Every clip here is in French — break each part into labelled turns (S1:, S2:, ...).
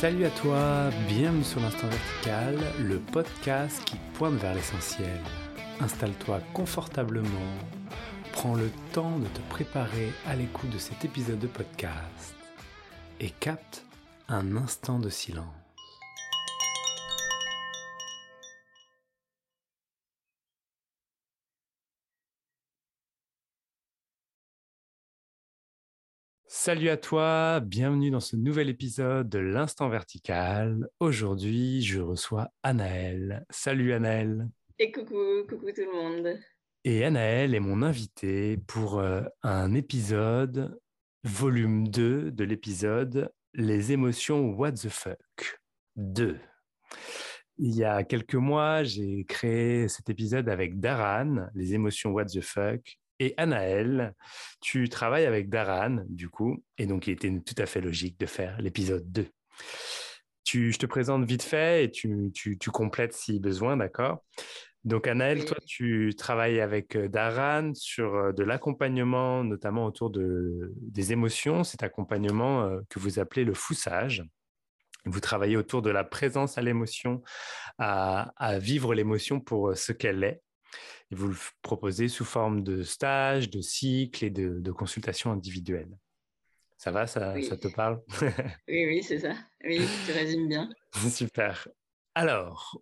S1: Salut à toi, bienvenue sur l'Instant Vertical, le podcast qui pointe vers l'essentiel. Installe-toi confortablement, prends le temps de te préparer à l'écoute de cet épisode de podcast et capte un instant de silence. Salut à toi, bienvenue dans ce nouvel épisode de l'Instant Vertical. Aujourd'hui, je reçois Anaël. Salut Anaël.
S2: Et coucou, coucou tout le monde.
S1: Et Anaël est mon invité pour euh, un épisode, volume 2 de l'épisode Les émotions What the fuck 2. Il y a quelques mois, j'ai créé cet épisode avec Daran, Les émotions What the fuck, et Anaël, tu travailles avec Daran, du coup, et donc il était tout à fait logique de faire l'épisode 2. Tu, je te présente vite fait et tu, tu, complètes si besoin, d'accord? Donc Anaël, toi, tu travailles avec euh, Daran sur euh, de l'accompagnement, notamment autour de, des émotions, cet accompagnement euh, que vous appelez le foussage. Vous travaillez autour de la présence à l'émotion, à, à vivre l'émotion pour ce qu'elle est et vous le proposez sous forme de stage, de cycle et de, de consultation individuelle. Ça va, ça, ça te parle?
S2: Oui, oui, c'est ça. Oui, tu résumes bien.
S1: Super. Alors,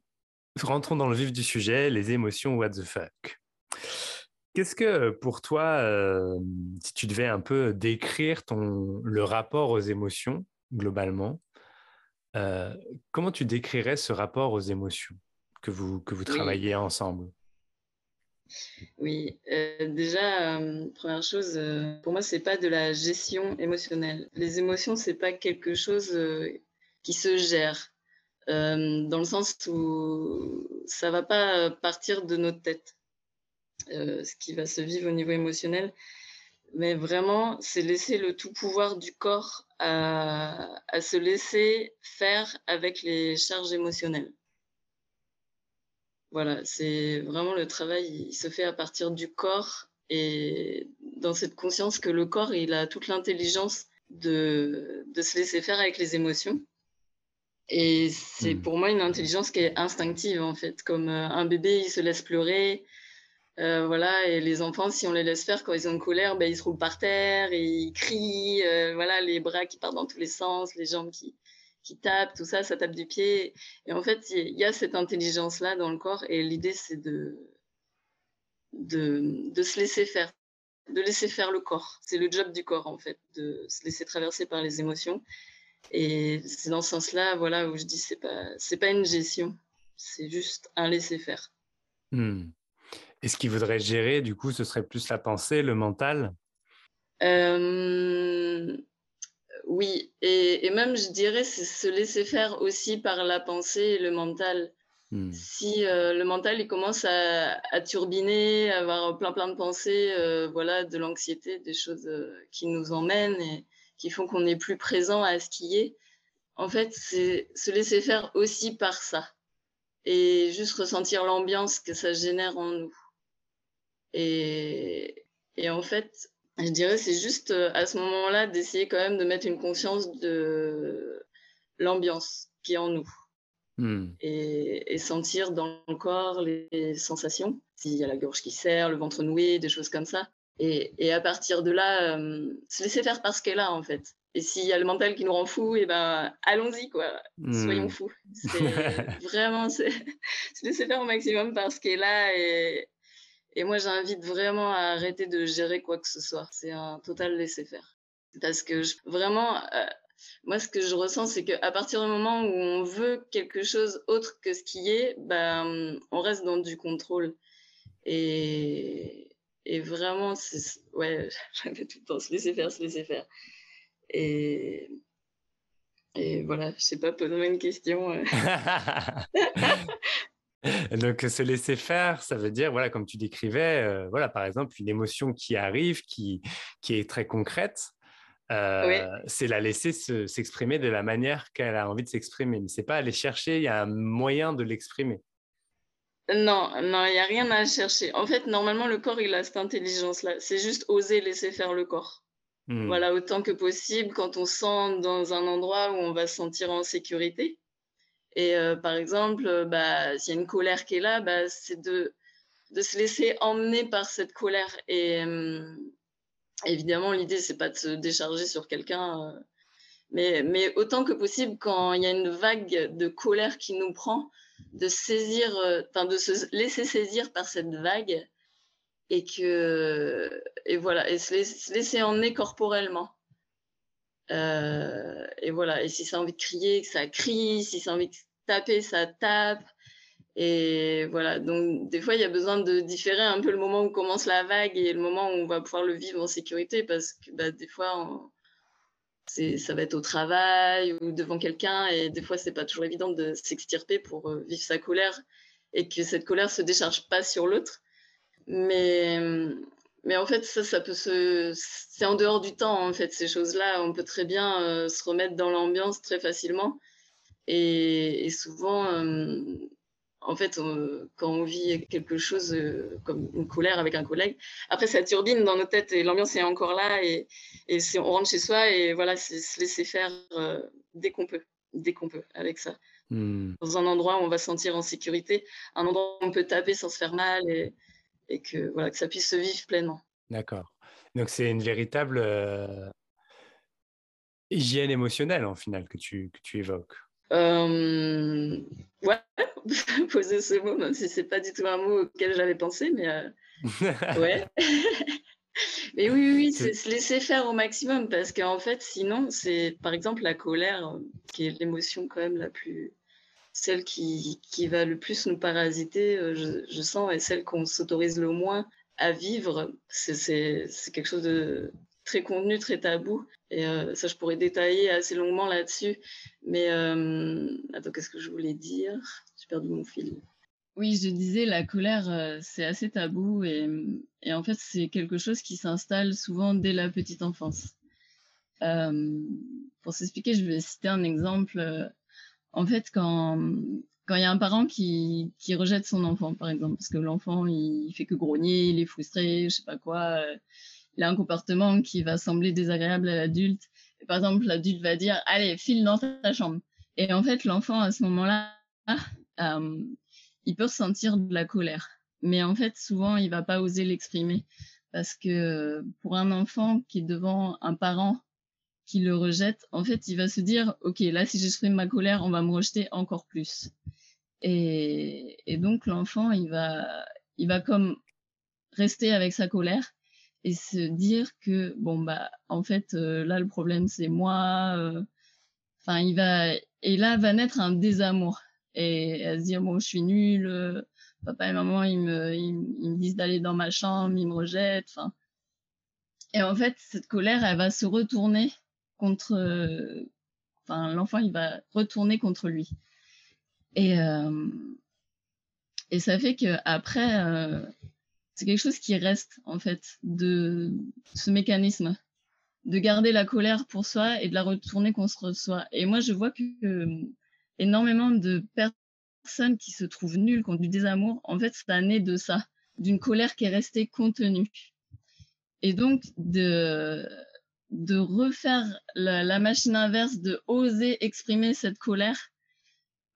S1: rentrons dans le vif du sujet, les émotions what the fuck. Qu'est-ce que pour toi, euh, si tu devais un peu décrire ton, le rapport aux émotions globalement, euh, comment tu décrirais ce rapport aux émotions que vous, que vous travaillez ensemble?
S2: Oui, euh, déjà, euh, première chose, euh, pour moi, c'est pas de la gestion émotionnelle. Les émotions, c'est pas quelque chose qui se gère, dans le sens où ça va pas partir de notre tête, ce qui va se vivre au niveau émotionnel, mais vraiment, c'est laisser le tout pouvoir du corps à se laisser faire avec les charges émotionnelles. Voilà, c'est vraiment le travail, il se fait à partir du corps et dans cette conscience que le corps, il a toute l'intelligence de, de se laisser faire avec les émotions. Et c'est hmm. pour moi une intelligence qui est instinctive en fait, comme euh, un bébé, il se laisse pleurer. Euh, voilà, et les enfants, si on les laisse faire quand ils ont une colère, ben, ils se roulent par terre, et ils crient, euh, voilà, les bras qui partent dans tous les sens, les jambes qui, qui tape, tout ça, ça tape du pied. Et en fait, il y a cette intelligence-là dans le corps et l'idée, c'est de, de, de, se laisser faire, de laisser faire le corps. C'est le job du corps, en fait, de se laisser traverser par les émotions. Et c'est dans ce sens-là, voilà, où je dis, c'est pas, c'est pas une gestion, c'est juste un laisser faire.
S1: Hmm. Et ce qu'il voudrait gérer, du coup, ce serait plus la pensée, le mental?
S2: Euh, oui, et, même je dirais c'est se laisser faire aussi par la pensée et le mental. Hmm. Si euh, le mental il commence à, turbiner, à avoir plein plein de pensées, euh, voilà, de l'anxiété, des choses euh, qui nous emmènent et qui font qu'on est plus présent à ce qui est. En fait, c'est se laisser faire aussi par ça et juste ressentir l'ambiance que ça génère en nous. Et, et en fait, je dirais c'est juste euh, à ce moment-là d'essayer quand même de mettre une conscience de l'ambiance qui est en nous. Hmm. Et, sentir dans le corps les sensations, s'il y a la gorge qui serre, le ventre noué, des choses comme ça. Et, à partir de là, euh, se laisser faire parce qu'elle est là, en fait. Et s'il y a le mental qui nous rend fous, et eh ben allons-y, quoi. Hmm. Soyons fous. vraiment se laisser faire au maximum parce qu'elle est là et, et moi, j'invite vraiment à arrêter de gérer quoi que ce soit. C'est un total laisser-faire. Parce que vraiment, euh, moi, ce que je ressens, c'est qu'à partir du moment où on veut quelque chose autre que ce qui est, ben, on reste dans du contrôle. Et, et vraiment, ouais, j'avais tout le temps se laisser faire, se laisser faire. Et, et voilà, je sais pas, pose-moi une question.
S1: Donc, se laisser faire, ça veut dire, voilà, comme tu décrivais, euh, voilà, par exemple, une émotion qui arrive, qui, qui est très concrète, euh, c'est la laisser s'exprimer de la manière qu'elle a envie de s'exprimer. Mais c'est pas aller chercher, il y a un moyen de l'exprimer.
S2: Non, non, il n'y a rien à chercher. En fait, normalement, le corps, il a cette intelligence-là. C'est juste oser laisser faire le corps.
S3: Hmm. Voilà, autant que possible quand on sent dans un endroit où on va se sentir en sécurité. Et euh, par exemple, bah, s'il y a une colère qui est là, bah, c'est de, se laisser emmener par cette colère. Et hum, évidemment, l'idée, c'est pas de se décharger sur quelqu'un. Euh, mais, autant que possible, quand il y a une vague de colère qui nous prend, de saisir, euh, de se laisser saisir par cette vague et que et voilà et se laisser, emmener corporellement. Euh, et voilà et si ça a envie de crier, ça crie, si ça a envie taper, ça tape. Et voilà, donc des fois, il y a besoin de différer un peu le moment où commence la vague et le moment où on va pouvoir le vivre en sécurité parce que bah, des fois, ça va être au travail ou devant quelqu'un et des fois c'est pas toujours évident de s'extirper pour euh, vivre sa colère et que cette colère se décharge pas sur l'autre. Mais mais en fait ça ça peut se c'est en dehors du temps en fait ces choses là on peut très bien euh, se remettre dans l'ambiance très facilement et, souvent euh, en fait, quand on vit quelque chose comme une colère avec un collègue, après ça turbine dans nos têtes et l'ambiance est encore là et, et on rentre chez soi et voilà, c'est se laisser faire euh, dès qu'on peut, dès qu'on peut avec ça. Hmm. Dans un endroit où on va se sentir en sécurité, un endroit où on peut taper sans se faire mal et, et que, voilà, que ça puisse se vivre pleinement.
S1: D'accord. Donc c'est une véritable euh, hygiène émotionnelle en final que tu, que tu évoques.
S3: Euh, ouais, poser ce mot, même si c'est pas du tout un mot auquel j'avais pensé, mais euh, ouais. mais oui, oui, c'est se laisser faire au maximum parce qu'en fait, sinon, c'est par exemple la colère euh, qui est l'émotion quand même la plus, celle qui, qui va le plus nous parasiter, je, je sens, et celle qu'on s'autorise le moins à vivre. C'est quelque chose de très contenu, très tabou. Et euh, ça, je pourrais détailler assez longuement là-dessus. Mais euh, attends, qu'est-ce que je voulais dire? J'ai perdu mon fil.
S2: Oui, je disais, la colère, euh, c'est assez tabou et, en fait, c'est quelque chose qui s'installe souvent dès la petite enfance. pour s'expliquer, je vais citer un exemple. En fait, quand quand il y a un parent qui, qui rejette son enfant, par exemple, parce que l'enfant il fait que grogner, il est frustré, je sais pas quoi, il a un comportement qui va sembler désagréable à l'adulte. Par exemple, l'adulte va dire Allez, file dans ta chambre. Et en fait, l'enfant, à ce moment-là, euh, il peut ressentir de la colère. Mais en fait, souvent, il va pas oser l'exprimer. Parce que pour un enfant qui est devant un parent qui le rejette, en fait, il va se dire Ok, là, si j'exprime ma colère, on va me rejeter encore plus. Et, donc, l'enfant, il va, il va comme rester avec sa colère se dire que bon bah en fait euh, là le problème c'est moi euh, enfin il va et là va naître un désamour et à se dire bon je suis nulle euh, papa et maman ils me ils, me disent d'aller dans ma chambre ils me rejettent enfin. Et en fait cette colère elle va se retourner contre enfin l'enfant il va retourner contre lui. Et et ça fait que après c'est quelque chose qui reste en fait de ce mécanisme de garder la colère pour soi et de la retourner contre soi. Et moi, je vois que énormément de personnes qui se trouvent nulles, qui ont du désamour, en fait, ça né de ça, d'une colère qui est restée contenue. Et donc, de, de refaire la, la machine inverse, de oser exprimer cette colère,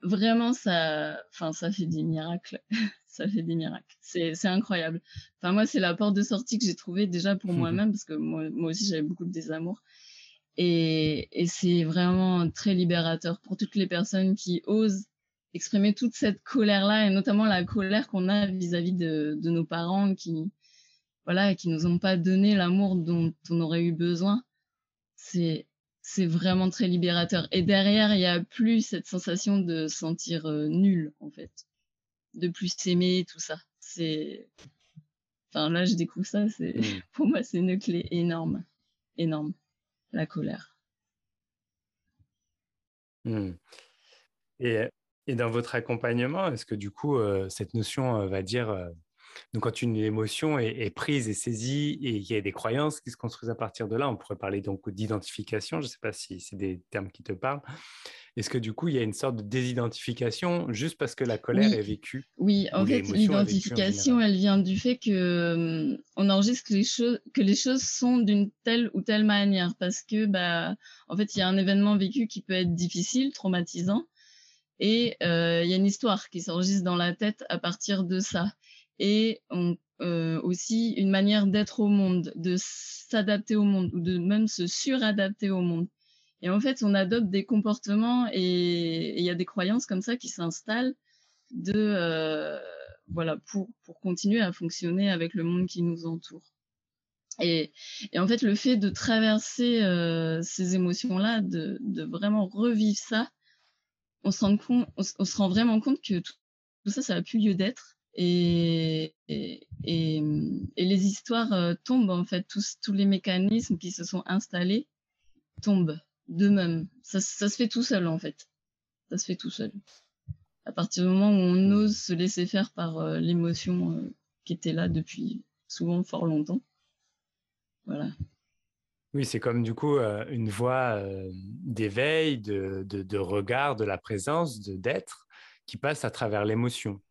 S2: vraiment, ça, enfin, ça fait des miracles. ça fait des miracles. C'est incroyable. Enfin, moi, c'est la porte de sortie que j'ai trouvée déjà pour moi-même, parce que moi, moi aussi, j'avais beaucoup de désamour. Et, et c'est vraiment très libérateur pour toutes les personnes qui osent exprimer toute cette colère-là, et notamment la colère qu'on a vis-à-vis de, de, nos parents qui, voilà, qui nous ont pas donné l'amour dont on aurait eu besoin. C'est c'est vraiment très libérateur. Et derrière, il y a plus cette sensation de sentir euh, nul, en fait de plus s'aimer, tout ça. C'est. Enfin, là, je découvre ça. C'est mm. Pour moi, c'est une clé énorme. Énorme. La colère.
S1: Mm. Et, et, dans votre accompagnement, est-ce que du coup, euh, cette notion euh, va dire Donc, quand une émotion est, prise et saisie et il y a des croyances qui se construisent à partir de là, on pourrait parler donc d'identification. Je ne sais pas si c'est des termes qui te parlent. Est-ce que du coup, il y a une sorte de désidentification juste parce que la colère est vécue
S2: Oui, en fait, l'identification, elle vient du fait que on enregistre que les choses, que les choses sont d'une telle ou telle manière, parce que bah, en fait, il y a un événement vécu qui peut être difficile, traumatisant, et il y a une histoire qui s'enregistre dans la tête à partir de ça et euh, aussi une manière d'être au monde, de s'adapter au monde ou de même se suradapter au monde. Et en fait, on adopte des comportements et il y a des croyances comme ça qui s'installent de euh, voilà pour pour continuer à fonctionner avec le monde qui nous entoure. Et, et en fait, le fait de traverser euh, ces émotions-là, de, de, vraiment revivre ça, on se rend compte, on, se rend vraiment compte que tout, tout ça, ça n'a plus lieu d'être et, et, et, les histoires euh, tombent en fait, tous, tous les mécanismes qui se sont installés tombent d'eux-mêmes. Ça, ça se fait tout seul en fait. Ça se fait tout seul. À partir du moment où on mmh. ose se laisser faire par euh, l'émotion euh, qui était là depuis souvent fort longtemps. Voilà.
S1: Oui, c'est comme du coup une voie d'éveil, de, de, de, regard, de la présence, d'être qui passe à travers l'émotion.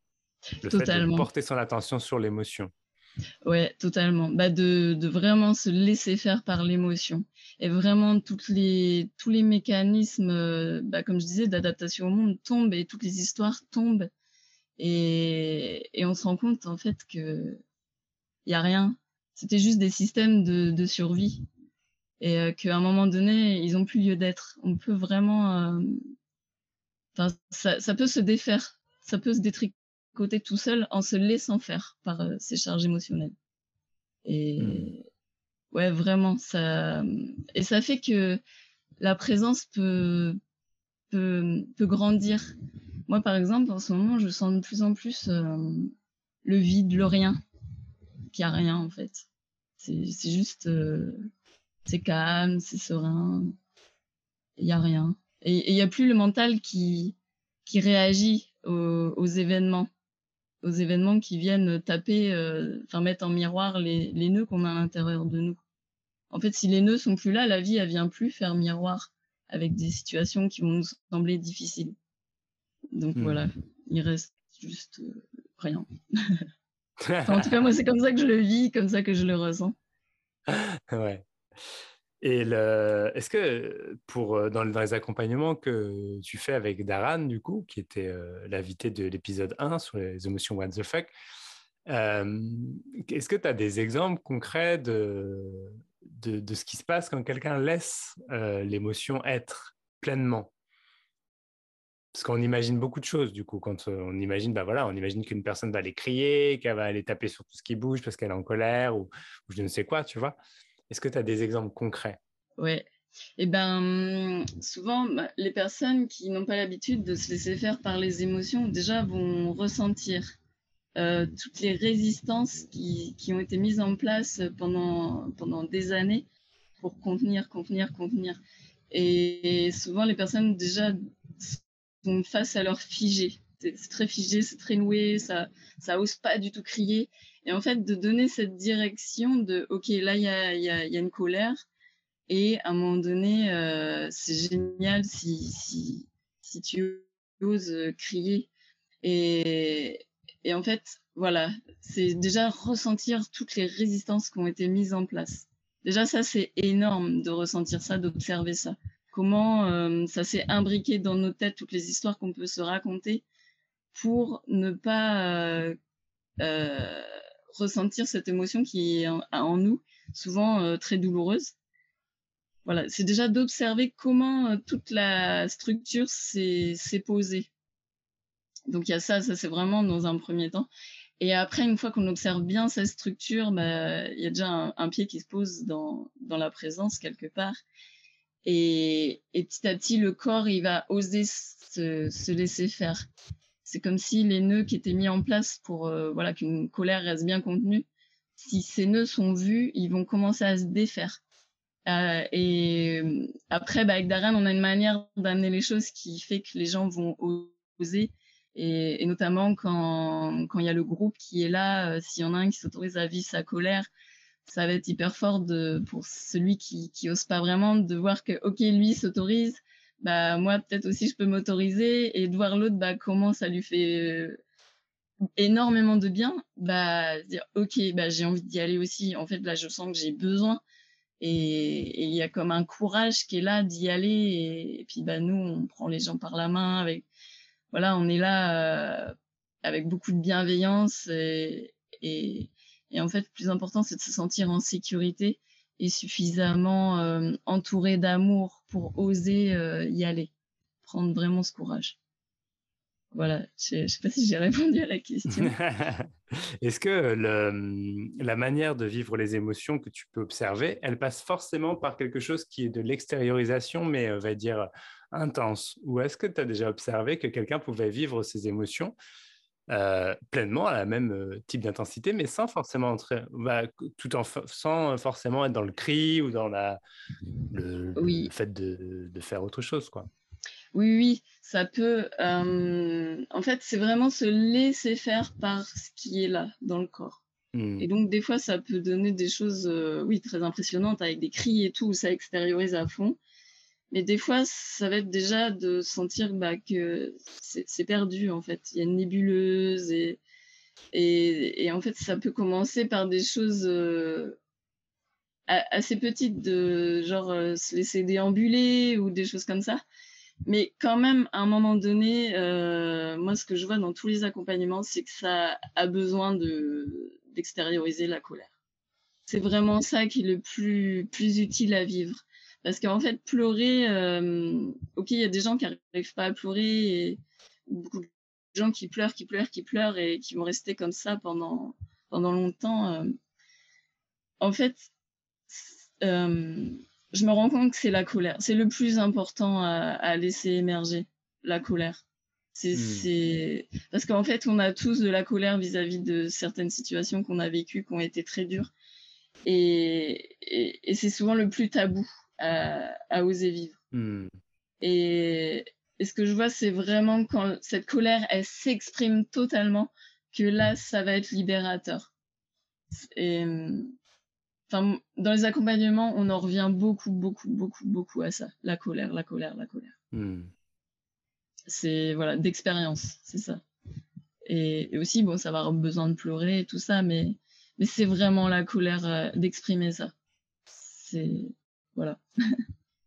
S1: Le totalement. fait de porter son attention sur l'émotion.
S2: Ouais, totalement. Bah de, de, vraiment se laisser faire par l'émotion. Et vraiment, toutes les, tous les mécanismes, euh, bah, comme je disais, d'adaptation au monde tombent et toutes les histoires tombent. Et, et on se rend compte, en fait, que il n'y a rien. C'était juste des systèmes de, de survie. Et euh, qu'à un moment donné, ils n'ont plus lieu d'être. On peut vraiment. Euh... Ça, ça peut se défaire. Ça peut se détricoter côté tout seul en se laissant faire par euh, ces charges émotionnelles. Et hmm. ouais, vraiment, ça et ça fait que la présence peut peut, peut grandir. Moi, par exemple, en ce moment, je sens de plus en plus euh, le vide, le rien, qu'il n'y a rien en fait. C'est juste, euh, c'est calme, c'est serein, il n'y a rien. Et il n'y a plus le mental qui, qui réagit aux, aux événements aux événements qui viennent taper, euh, enfin mettre en miroir les, les nœuds qu'on a à l'intérieur de nous. En fait, si les nœuds sont plus là, la vie, elle vient plus faire miroir avec des situations qui vont nous sembler difficiles. Donc hmm. voilà, il reste juste euh, rien. en tout cas, moi, c'est comme ça que je le vis, comme ça que je le ressens.
S1: ouais. Et est-ce que pour euh, dans, les accompagnements que tu fais avec Daran, du coup, qui était euh, l'invité de l'épisode 1 sur les émotions what the fuck, euh, est-ce que tu as des exemples concrets de, de, de, ce qui se passe quand quelqu'un laisse l'émotion être pleinement? Parce qu'on imagine beaucoup de choses, du coup, quand on imagine, bah voilà, on imagine qu'une personne va aller crier, qu'elle va aller taper sur tout ce qui bouge parce qu'elle est en colère ou, ou je ne sais quoi, tu vois. Est-ce que tu as des exemples concrets?
S2: Oui. Eh ben, souvent, bah, les personnes qui n'ont pas l'habitude de se laisser faire par les émotions, déjà vont ressentir euh, toutes les résistances qui, qui, ont été mises en place pendant, pendant des années pour contenir, contenir, contenir. Et souvent, les personnes déjà sont face à leur figé. C'est très figé, c'est très noué, ça, ça pas du tout crier. Et en fait, de donner cette direction de, OK, là, il y a, y, a, y a, une colère. Et à un moment donné, euh, c'est génial si, si, si tu oses crier. Et, et en fait, voilà, c'est déjà ressentir toutes les résistances qui ont été mises en place. Déjà, ça, c'est énorme de ressentir ça, d'observer ça. Comment euh, ça s'est imbriqué dans nos têtes, toutes les histoires qu'on peut se raconter pour ne pas euh, euh ressentir cette émotion qui est en, nous, souvent euh, très douloureuse. Voilà, c'est déjà d'observer comment euh, toute la structure s'est posée. Donc il y a ça, ça c'est vraiment dans un premier temps. Et après, une fois qu'on observe bien cette structure, bah, il y a déjà un, pied qui se pose dans, la présence quelque part. Et, et, petit à petit, le corps, il va oser se, se laisser faire. C'est comme si les nœuds qui étaient mis en place pour euh, voilà qu'une colère reste bien contenue, si ces nœuds sont vus, ils vont commencer à se défaire. Euh, et euh, après, bah, avec Darren, on a une manière d'amener les choses qui fait que les gens vont oser Et, notamment quand, il y a le groupe qui est là, s'il y en a un qui s'autorise à vivre sa colère, ça va être hyper fort de, pour celui qui, qui ose pas vraiment de voir que, ok, lui s'autorise, bah, moi, peut-être aussi, je peux m'autoriser et de voir l'autre, bah, comment ça lui fait énormément de bien, bah, dire, ok, bah, j'ai envie d'y aller aussi. En fait, là, je sens que j'ai besoin. Et il y a comme un courage qui est là d'y aller. Et, puis, bah, nous, on prend les gens par la main. Avec, voilà, on est là euh, avec beaucoup de bienveillance. Et, et, et, en fait, le plus important, c'est de se sentir en sécurité et suffisamment euh, entouré d'amour pour oser euh, y aller. Prendre vraiment ce courage. Voilà, je ne sais pas si j'ai répondu à la question.
S1: Est-ce que la manière de vivre les émotions que tu peux observer, elle passe forcément par quelque chose qui est de l'extériorisation, mais on euh, va dire intense? Ou est-ce que tu as déjà observé que quelqu'un pouvait vivre ses émotions euh, pleinement à la même euh, type d'intensité, mais sans forcément entrer, bah, tout en sans forcément être dans le cri ou dans la, le, fait de, de, faire autre chose, quoi.
S2: Oui, oui, ça peut. Euh, en fait, c'est vraiment se laisser faire par ce qui est là dans le corps. Et donc, des fois, ça peut donner des choses, oui, très impressionnantes avec des cris et tout, où ça extériorise à fond. Mais des fois, ça va être déjà de sentir bah, que c'est perdu, en fait. Il y a une nébuleuse et, et, en fait, ça peut commencer par des choses euh, assez petites, de genre se laisser déambuler ou des choses comme ça. Mais quand même, à un moment donné, euh, moi, ce que je vois dans tous les accompagnements, c'est que ça a besoin de d'extérioriser la colère. C'est vraiment ça qui est le plus plus utile à vivre. Parce qu'en fait, pleurer, euh, ok, il y a des gens qui n'arrivent pas à pleurer, et beaucoup de gens qui pleurent, qui pleurent, qui pleurent et qui vont rester comme ça pendant pendant longtemps. Euh. En fait, euh, je me rends compte que c'est la colère. C'est le plus important à, laisser émerger, la colère. C'est, hmm. parce qu'en fait, on a tous de la colère vis-à-vis de certaines situations qu'on a vécues, qui ont été très dures. Et, et, c'est souvent le plus tabou à, oser vivre. Hmm. Et, et, ce que je vois, c'est vraiment quand cette colère, elle s'exprime totalement, que là, ça va être libérateur. Et, dans les accompagnements, on en revient beaucoup, beaucoup, beaucoup, beaucoup à ça. La colère, la colère, la colère. Hmm. C'est, voilà, d'expérience, c'est ça. Et, aussi, bon, ça va avoir besoin de pleurer et tout ça, mais, mais c'est vraiment la colère euh, d'exprimer ça. C'est, voilà.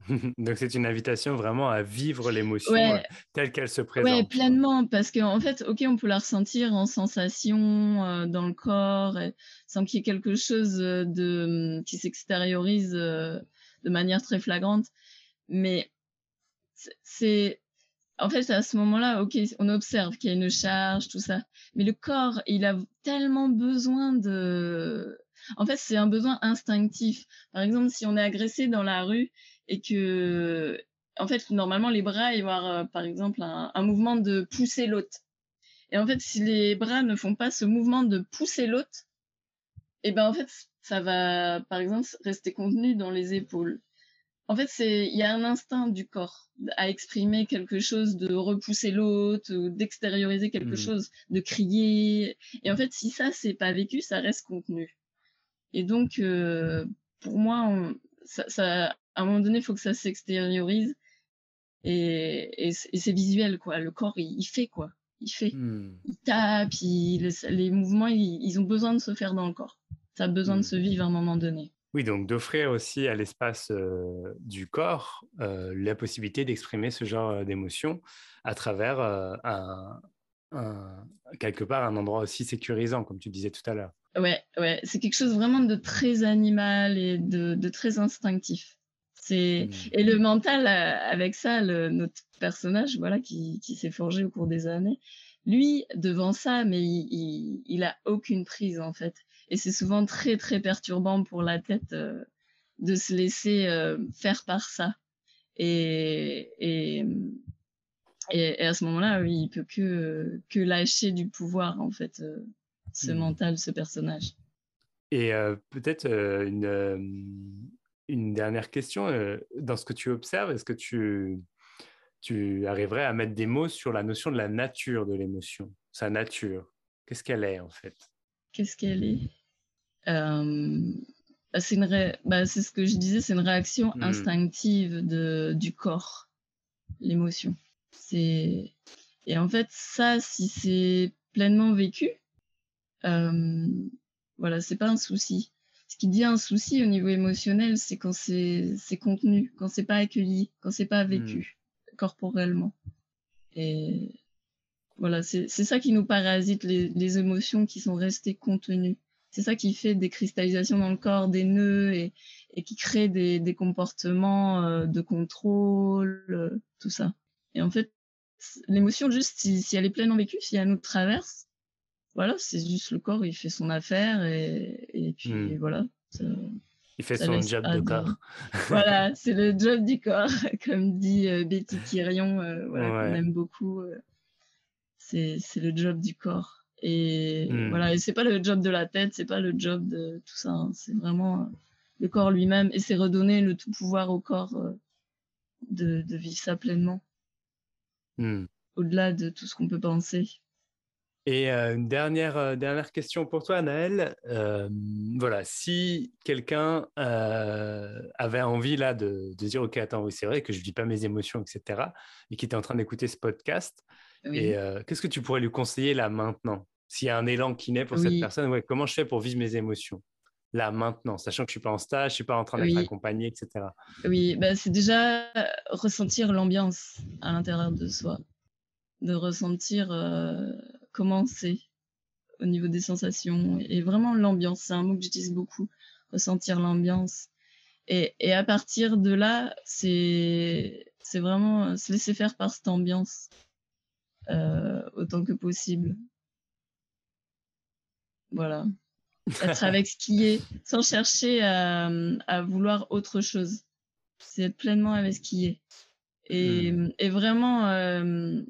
S1: Donc c'est une invitation vraiment à vivre l'émotion euh, telle qu'elle se présente.
S2: Oui, pleinement, parce qu'en en fait, ok, on peut la ressentir en sensation euh, dans le corps, sans qu'il y ait quelque chose de qui s'extériorise euh, de manière très flagrante. Mais c'est en fait à ce moment-là, ok, on observe qu'il y a une charge, tout ça, mais le corps, il a tellement besoin de en fait, c'est un besoin instinctif. Par exemple, si on est agressé dans la rue et que, en fait, normalement, les bras, ils vont avoir, euh, par exemple, un, mouvement de pousser l'autre. Et en fait, si les bras ne font pas ce mouvement de pousser l'autre, et eh ben, en fait, ça va, par exemple, rester contenu dans les épaules. En fait, c'est, il y a un instinct du corps à exprimer quelque chose, de repousser l'autre, ou d'extérioriser quelque mmh. chose, de crier. Et en fait, si ça, c'est pas vécu, ça reste contenu. Et donc, euh, pour moi, ça, ça, à un moment donné, il faut que ça s'extériorise. Et, et, c'est visuel, quoi. Le corps, il, fait, quoi. Il fait. Hmm. Il tape, les mouvements, ils, ont besoin de se faire dans le corps. Ça a besoin de hmm. se vivre à un moment donné.
S1: Oui, donc d'offrir aussi à l'espace euh, du corps euh, la possibilité d'exprimer ce genre d'émotion à travers un, quelque part un endroit aussi sécurisant, comme tu disais tout à l'heure.
S2: Ouais, ouais, c'est quelque chose vraiment de très animal et de, de très instinctif. C'est mmh. et le mental euh, avec ça, le, notre personnage, voilà, qui, qui s'est forgé au cours des années, lui devant ça, mais il, il, a aucune prise en fait. Et c'est souvent très très perturbant pour la tête euh, de se laisser euh, faire par ça. Et, et, et, à ce moment-là, oui, il peut que que lâcher du pouvoir en fait, ce mmh. mental, ce personnage.
S1: Et peut-être une une dernière question. Euh, dans ce que tu observes, est-ce que tu, tu arriverais à mettre des mots sur la notion de la nature de l'émotion, sa nature? Qu'est-ce qu'elle est en fait?
S2: Qu'est-ce qu'elle est? Euh, bah, C'est bah, ce que je disais, c'est une réaction hmm. instinctive de, du corps, l'émotion. C'est et en fait ça, si c'est pleinement vécu, euh, voilà, c'est pas un souci. Ce qui dit un souci au niveau émotionnel, c'est quand c'est contenu, quand c'est pas accueilli, quand c'est pas vécu hmm. corporellement. Et voilà, c'est ça qui nous parasite, les, les, émotions qui sont restées contenues. C'est ça qui fait des cristallisations dans le corps, des nœuds et, et qui crée des, des comportements euh, de contrôle, euh, tout ça. Et en fait, l'émotion, juste si, si, elle est pleinement vécue, si elle nous traverse, voilà, c'est juste le corps, il fait son affaire et, et puis hmm. voilà.
S1: il fait son job de corps.
S2: voilà, c'est le job du corps, comme dit euh, Betty Kirion, euh, voilà, qu'on aime beaucoup. Euh, c'est le job du corps. Et hmm. voilà, et c'est pas le job de la tête, c'est pas le job de tout ça. Hein. c'est vraiment le corps lui-même et c'est redonner le tout pouvoir au corps de, de, vivre ça pleinement. Hmm. Au-delà de tout ce qu'on peut penser.
S1: Et une dernière, dernière question pour toi, Naël. voilà, si quelqu'un avait envie là de, de, dire, OK, attends, oui, c'est vrai que je ne vis pas mes émotions, etc., et qui était en train d'écouter ce podcast, et qu'est-ce que tu pourrais lui conseiller là maintenant? S'il y a un élan qui naît pour cette personne, ouais, comment je fais pour vivre mes émotions? Là maintenant, sachant que je ne suis pas en stage, je ne suis pas en train d'être accompagné, etc.
S2: Oui, bah, c'est déjà ressentir l'ambiance à l'intérieur de soi, de ressentir comment c'est au niveau des sensations et vraiment l'ambiance. C'est un mot que j'utilise beaucoup, ressentir l'ambiance. Et, et, à partir de là, c'est c'est vraiment se laisser faire par cette ambiance euh, autant que possible. Voilà. Être avec ce qui est, sans chercher à, à vouloir autre chose. C'est être pleinement avec ce qui est. Et, hmm. et vraiment, euh,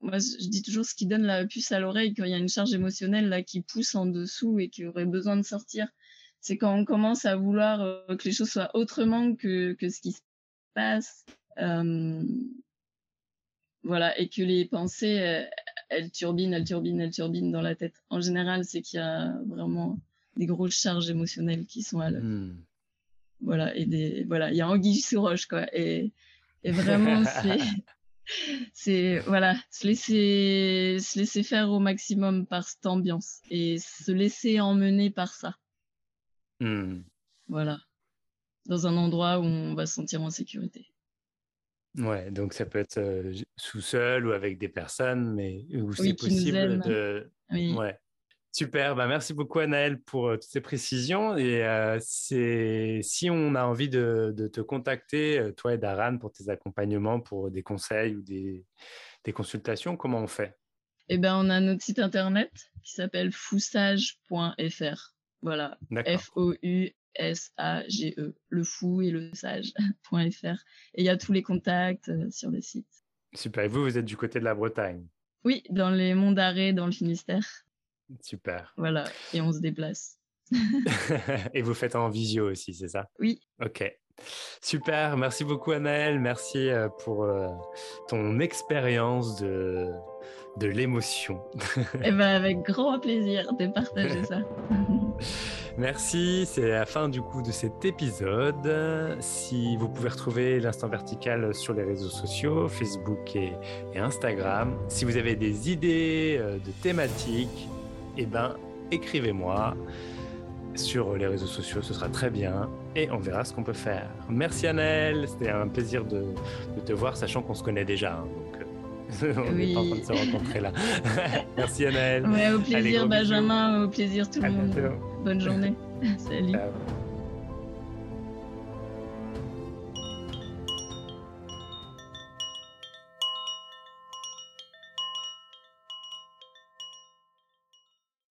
S2: moi, je dis toujours ce qui donne la puce à l'oreille quand il y a une charge émotionnelle là qui pousse en dessous et qui aurait besoin de sortir. C'est quand on commence à vouloir euh, que les choses soient autrement que, que ce qui se passe. Euh, voilà, et que les pensées, elles turbinent, elles turbinent, elles turbinent dans la tête. En général, c'est qu'il y a vraiment des grosses charges émotionnelles qui sont à l'œuvre. Hmm. Voilà, et des, voilà, il y a anguille sous roche, quoi. Et, et vraiment, c'est, c'est voilà, se laisser, se laisser faire au maximum par cette ambiance et se laisser emmener par ça. Hmm. Voilà, dans un endroit où on va se sentir en sécurité.
S1: Ouais, donc ça peut être euh, sous seul ou avec des personnes, mais où c'est possible de. Ouais. Super, bah merci beaucoup Anaël pour euh, toutes ces précisions. Et euh, si on a envie de, te contacter, euh, toi et Daran, pour tes accompagnements, pour des conseils ou des, consultations, comment on fait?
S2: Eh ben, on a notre site internet qui s'appelle foussage.fr. Voilà, F-O-U-S-A-G-E, le fou et le sage.fr. Et il y a tous les contacts sur le site.
S1: Super, et vous, vous êtes du côté de la Bretagne?
S2: Oui, dans les monts d'Arrée, dans le Finistère.
S1: Super.
S2: Voilà, et on se déplace.
S1: et vous faites en visio aussi, c'est ça?
S2: Oui.
S1: Ok. Super, merci beaucoup Anaël, merci euh, pour euh, ton expérience de, de l'émotion.
S2: eh ben, avec grand plaisir de partager ça.
S1: Merci, c'est la fin du coup de cet épisode. Si vous pouvez retrouver l'instant vertical sur les réseaux sociaux, Facebook et, et Instagram. Si vous avez des idées euh, de thématiques, eh ben, écrivez-moi sur les réseaux sociaux, ce sera très bien et on verra ce qu'on peut faire. Merci Annelle, c'était un plaisir de, te voir, sachant qu'on se connaît déjà. Hein, donc, euh, on n'est pas en train de se rencontrer là. Merci Annelle.
S2: au plaisir Benjamin, au plaisir tout le monde. Bonne journée. Salut.